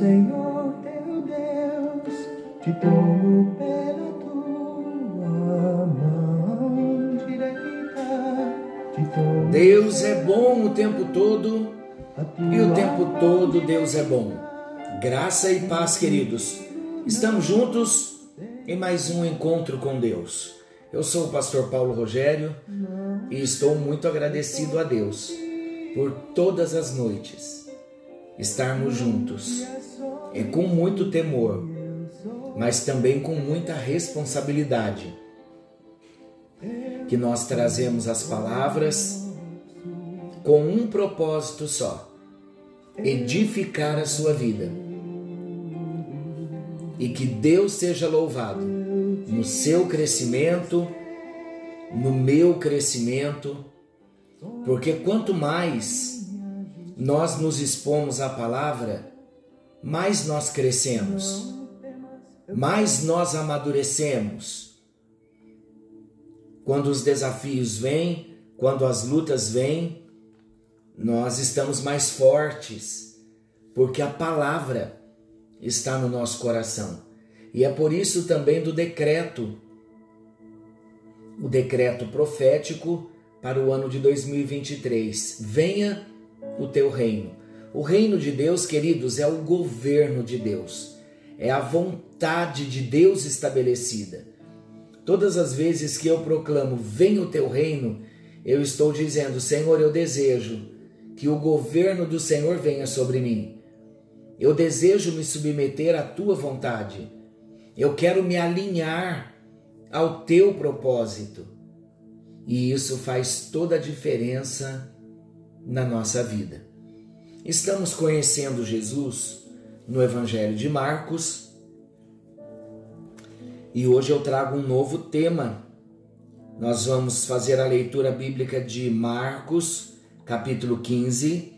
Senhor teu Deus, te tomo pela tua mão direita. Deus é bom o tempo todo e o tempo todo Deus é bom. Graça e paz, queridos. Estamos juntos em mais um encontro com Deus. Eu sou o pastor Paulo Rogério e estou muito agradecido a Deus por todas as noites estarmos juntos. É com muito temor, mas também com muita responsabilidade que nós trazemos as palavras com um propósito só: edificar a sua vida. E que Deus seja louvado no seu crescimento, no meu crescimento, porque quanto mais nós nos expomos à palavra, mais nós crescemos, mais nós amadurecemos. Quando os desafios vêm, quando as lutas vêm, nós estamos mais fortes, porque a palavra está no nosso coração. E é por isso também do decreto, o decreto profético para o ano de 2023. Venha o teu reino. O reino de Deus, queridos, é o governo de Deus, é a vontade de Deus estabelecida. Todas as vezes que eu proclamo, venha o teu reino, eu estou dizendo, Senhor, eu desejo que o governo do Senhor venha sobre mim. Eu desejo me submeter à tua vontade. Eu quero me alinhar ao teu propósito. E isso faz toda a diferença na nossa vida. Estamos conhecendo Jesus no Evangelho de Marcos e hoje eu trago um novo tema. Nós vamos fazer a leitura bíblica de Marcos, capítulo 15,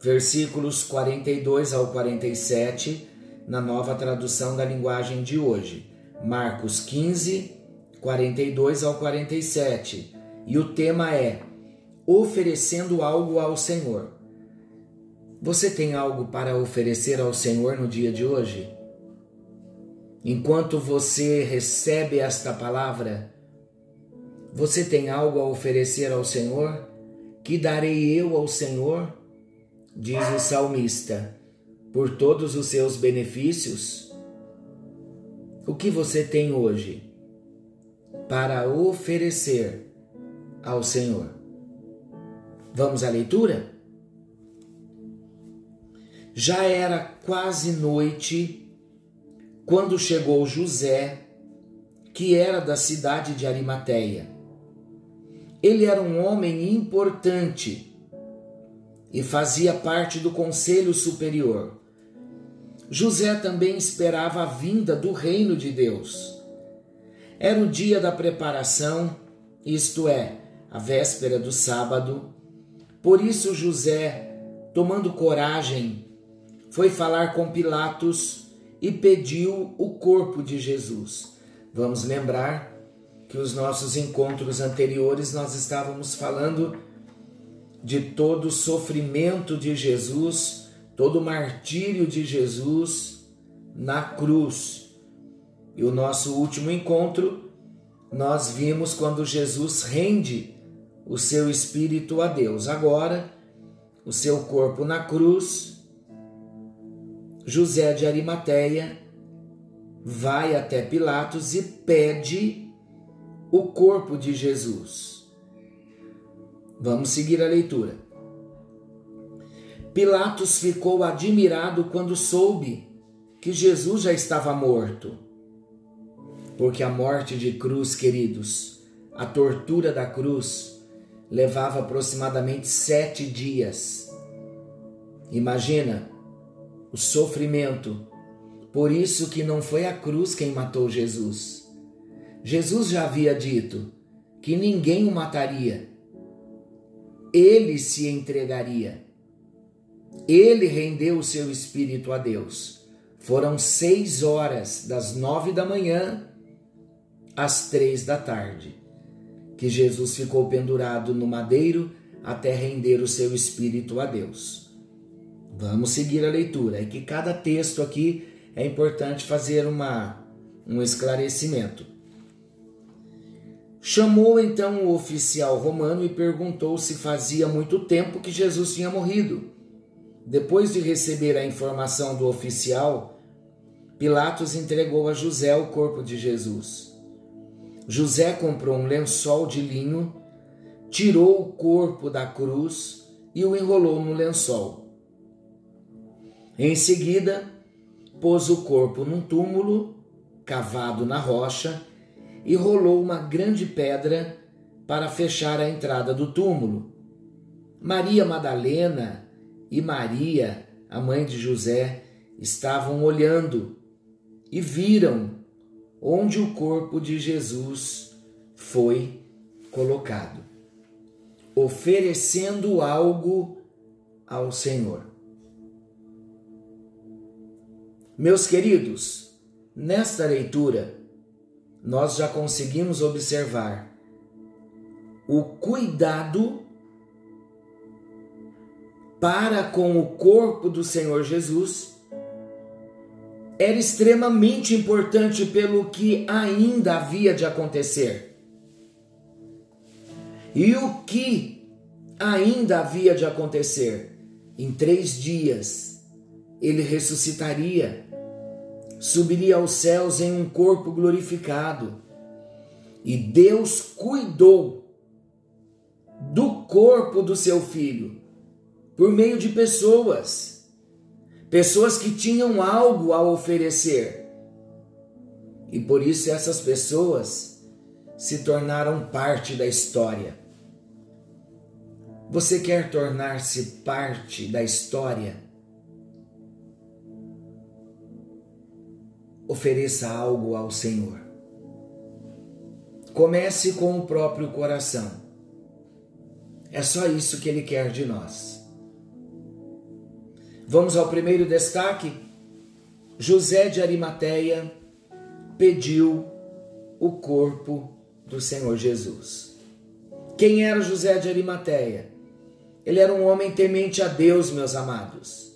versículos 42 ao 47, na nova tradução da linguagem de hoje. Marcos 15, 42 ao 47. E o tema é oferecendo algo ao Senhor. Você tem algo para oferecer ao Senhor no dia de hoje? Enquanto você recebe esta palavra, você tem algo a oferecer ao Senhor? Que darei eu ao Senhor? Diz o salmista, por todos os seus benefícios. O que você tem hoje para oferecer ao Senhor? Vamos à leitura? Já era quase noite quando chegou José, que era da cidade de Arimateia. Ele era um homem importante e fazia parte do conselho superior. José também esperava a vinda do reino de Deus. Era o dia da preparação, isto é, a véspera do sábado, por isso José, tomando coragem, foi falar com Pilatos e pediu o corpo de Jesus. Vamos lembrar que os nossos encontros anteriores nós estávamos falando de todo o sofrimento de Jesus, todo o martírio de Jesus na cruz. E o nosso último encontro nós vimos quando Jesus rende o seu espírito a Deus. Agora, o seu corpo na cruz, José de Arimateia vai até Pilatos e pede o corpo de Jesus. Vamos seguir a leitura. Pilatos ficou admirado quando soube que Jesus já estava morto. Porque a morte de cruz, queridos, a tortura da cruz, levava aproximadamente sete dias. Imagina o sofrimento. Por isso que não foi a cruz quem matou Jesus. Jesus já havia dito que ninguém o mataria. Ele se entregaria. Ele rendeu o seu espírito a Deus. Foram seis horas, das nove da manhã às três da tarde que Jesus ficou pendurado no madeiro até render o seu espírito a Deus. Vamos seguir a leitura. É que cada texto aqui é importante fazer uma, um esclarecimento. Chamou então o oficial romano e perguntou se fazia muito tempo que Jesus tinha morrido. Depois de receber a informação do oficial, Pilatos entregou a José o corpo de Jesus. José comprou um lençol de linho, tirou o corpo da cruz e o enrolou no lençol. Em seguida, pôs o corpo num túmulo cavado na rocha e rolou uma grande pedra para fechar a entrada do túmulo. Maria Madalena e Maria, a mãe de José, estavam olhando e viram onde o corpo de Jesus foi colocado, oferecendo algo ao Senhor. Meus queridos, nesta leitura, nós já conseguimos observar o cuidado para com o corpo do Senhor Jesus era extremamente importante pelo que ainda havia de acontecer. E o que ainda havia de acontecer? Em três dias ele ressuscitaria, subiria aos céus em um corpo glorificado. E Deus cuidou do corpo do seu filho por meio de pessoas, pessoas que tinham algo a oferecer. E por isso essas pessoas se tornaram parte da história. Você quer tornar-se parte da história? Ofereça algo ao Senhor. Comece com o próprio coração. É só isso que Ele quer de nós. Vamos ao primeiro destaque. José de Arimateia pediu o corpo do Senhor Jesus. Quem era José de Arimateia? Ele era um homem temente a Deus, meus amados.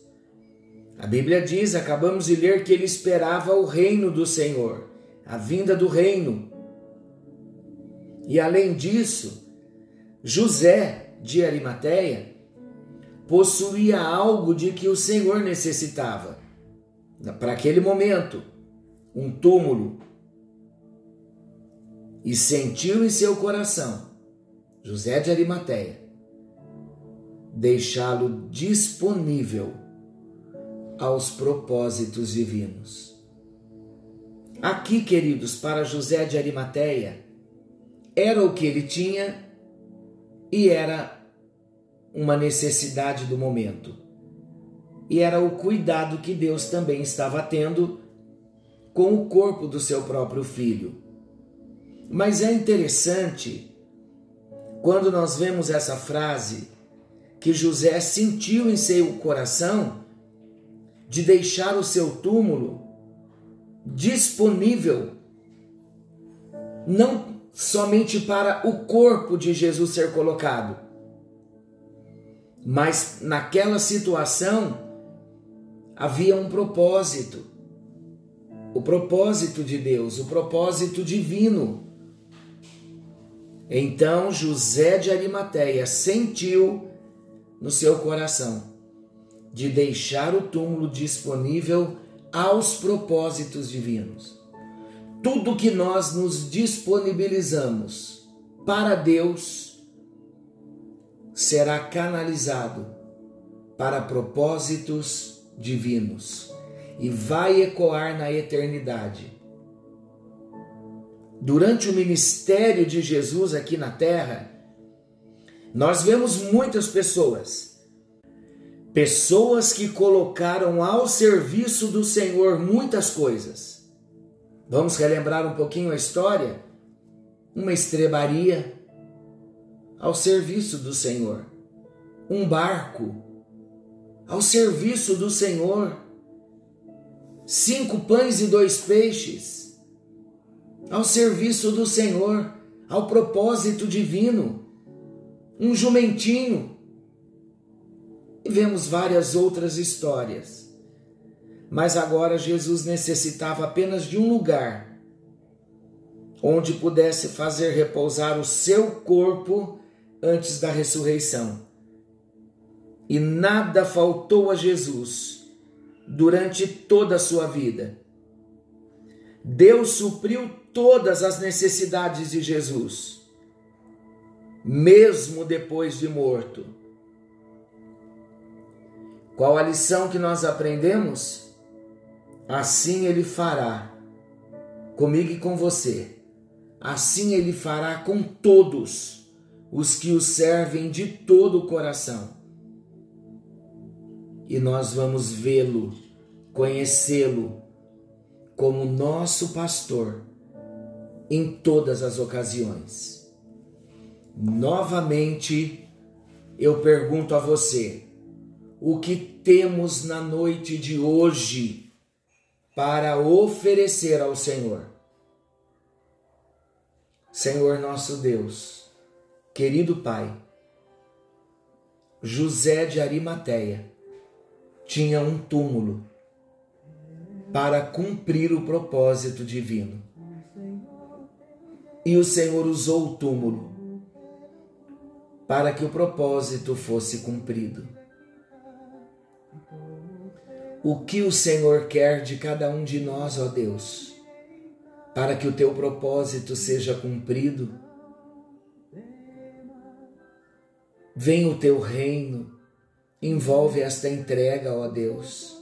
A Bíblia diz, acabamos de ler, que ele esperava o reino do Senhor, a vinda do reino. E além disso, José de Arimateia possuía algo de que o Senhor necessitava. Para aquele momento, um túmulo. E sentiu em seu coração, José de Arimateia, deixá-lo disponível aos propósitos divinos. Aqui, queridos, para José de Arimateia, era o que ele tinha e era uma necessidade do momento. E era o cuidado que Deus também estava tendo com o corpo do seu próprio filho. Mas é interessante quando nós vemos essa frase que José sentiu em seu coração de deixar o seu túmulo disponível não somente para o corpo de Jesus ser colocado, mas naquela situação havia um propósito. O propósito de Deus, o propósito divino. Então José de Arimateia sentiu no seu coração de deixar o túmulo disponível aos propósitos divinos. Tudo que nós nos disponibilizamos para Deus será canalizado para propósitos divinos e vai ecoar na eternidade. Durante o ministério de Jesus aqui na terra, nós vemos muitas pessoas, pessoas que colocaram ao serviço do Senhor muitas coisas. Vamos relembrar um pouquinho a história? Uma estrebaria, ao serviço do Senhor. Um barco ao serviço do Senhor. Cinco pães e dois peixes ao serviço do Senhor, ao propósito divino. Um jumentinho E vemos várias outras histórias. Mas agora Jesus necessitava apenas de um lugar onde pudesse fazer repousar o seu corpo antes da ressurreição. E nada faltou a Jesus durante toda a sua vida. Deus supriu todas as necessidades de Jesus, mesmo depois de morto. Qual a lição que nós aprendemos? Assim ele fará comigo e com você. Assim ele fará com todos os que o servem de todo o coração. E nós vamos vê-lo, conhecê-lo como nosso pastor em todas as ocasiões. Novamente, eu pergunto a você: o que temos na noite de hoje para oferecer ao Senhor? Senhor nosso Deus, querido Pai, José de Arimateia tinha um túmulo para cumprir o propósito divino. E o Senhor usou o túmulo para que o propósito fosse cumprido. O que o Senhor quer de cada um de nós, ó Deus, para que o teu propósito seja cumprido? Venha o teu reino, envolve esta entrega, ó Deus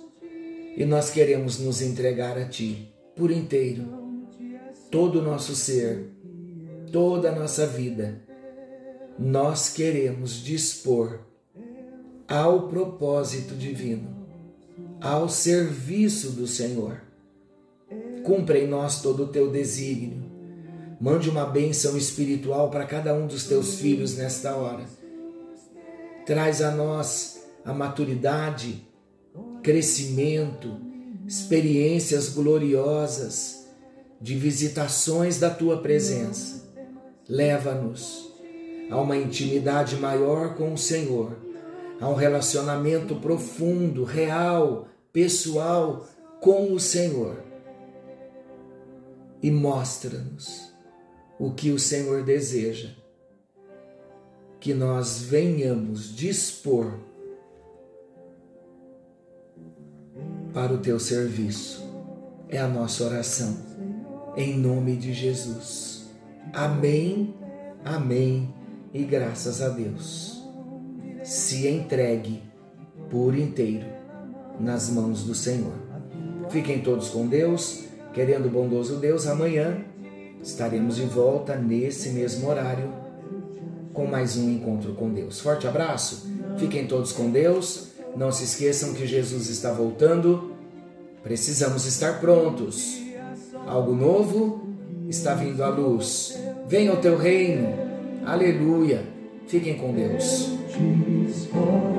e nós queremos nos entregar a Ti por inteiro, todo o nosso ser, toda a nossa vida. Nós queremos dispor ao propósito divino, ao serviço do Senhor. Cumpra em nós todo o teu desígnio. Mande uma bênção espiritual para cada um dos teus filhos nesta hora. Traz a nós a maturidade, crescimento, experiências gloriosas de visitações da tua presença. Leva-nos a uma intimidade maior com o Senhor, a um relacionamento profundo, real, pessoal com o Senhor. E mostra-nos o que o Senhor deseja, que nós venhamos dispor para o teu serviço. É a nossa oração. Em nome de Jesus. Amém, amém e graças a Deus. Se entregue por inteiro nas mãos do Senhor. Fiquem todos com Deus, querendo o bondoso Deus. Amanhã estaremos de volta nesse mesmo horário com mais um encontro com Deus. Forte abraço, fiquem todos com Deus. Não se esqueçam que Jesus está voltando. Precisamos estar prontos. Algo novo está vindo à luz. Venha o teu reino. Aleluia. Fiquem com Deus. is.